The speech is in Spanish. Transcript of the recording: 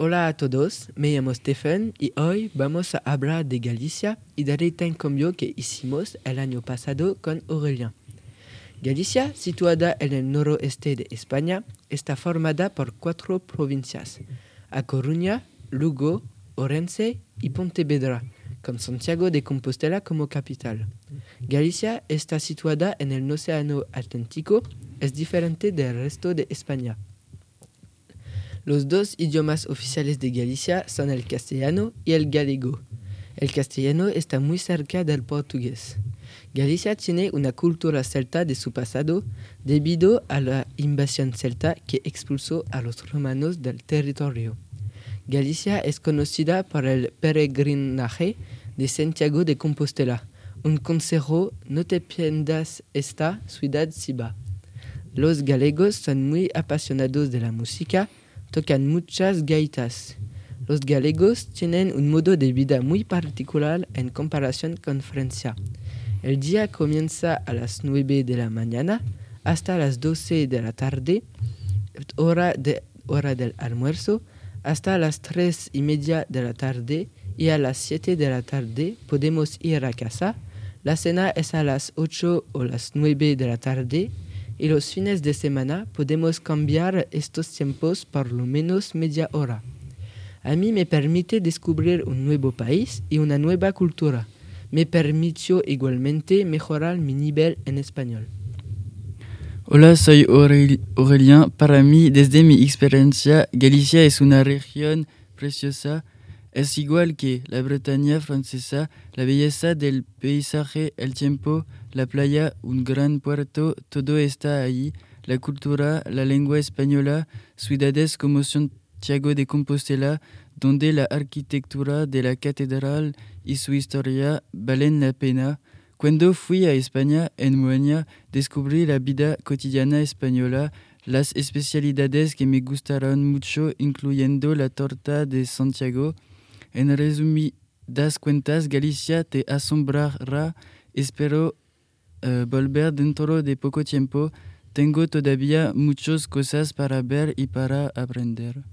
Hola a todos, me llamo Stephen y hoy vamos a hablar de Galicia y del intercambio que hicimos el año pasado con Aurelien. Galicia, situada en el noroeste de España, está formada por cuatro provincias: A Coruña, Lugo, Orense y Pontevedra, con Santiago de Compostela como capital. Galicia está situada en el Océano Atlántico, es diferente del resto de España. Los dos idiomas oficiales de Galicia son el castellano y el galego. El castellano está muy cerca del portugués. Galicia tiene una cultura celta de su pasado debido a la invasión celta que expulsó a los romanos del territorio. Galicia es conocida por el peregrinaje de Santiago de Compostela, un consejo no te pierdas esta ciudad siba. Los galegos son muy apasionados de la música, tocan muchas gaitas. Los galegos tienen un modo de vida muy particular en comparación con Francia. El día comienza a las 9 de la mañana hasta las 12 de la tarde, hora, de, hora del almuerzo, hasta las 3 y media de la tarde y a las 7 de la tarde podemos ir a casa. La cena es a las 8 o las 9 de la tarde y los fines de semana podemos cambiar estos tiempos por lo menos media hora. A mí me permite descubrir un nuevo país y una nueva cultura me permitió igualmente mejorar mi nivel en español. Hola, soy Aurelien. Para mí, desde mi experiencia, Galicia es una región preciosa. Es igual que la Bretaña francesa, la belleza del paisaje, el tiempo, la playa, un gran puerto, todo está ahí. La cultura, la lengua española, ciudades como Santiago de Compostela, donde la arquitectura de la catedral y su historia valen la pena. Cuando fui a España, en Moenia, descubrí la vida cotidiana española, las especialidades que me gustaron mucho, incluyendo la torta de Santiago. En resumidas cuentas, Galicia te asombrará. Espero uh, volver dentro de poco tiempo. Tengo todavía muchas cosas para ver y para aprender.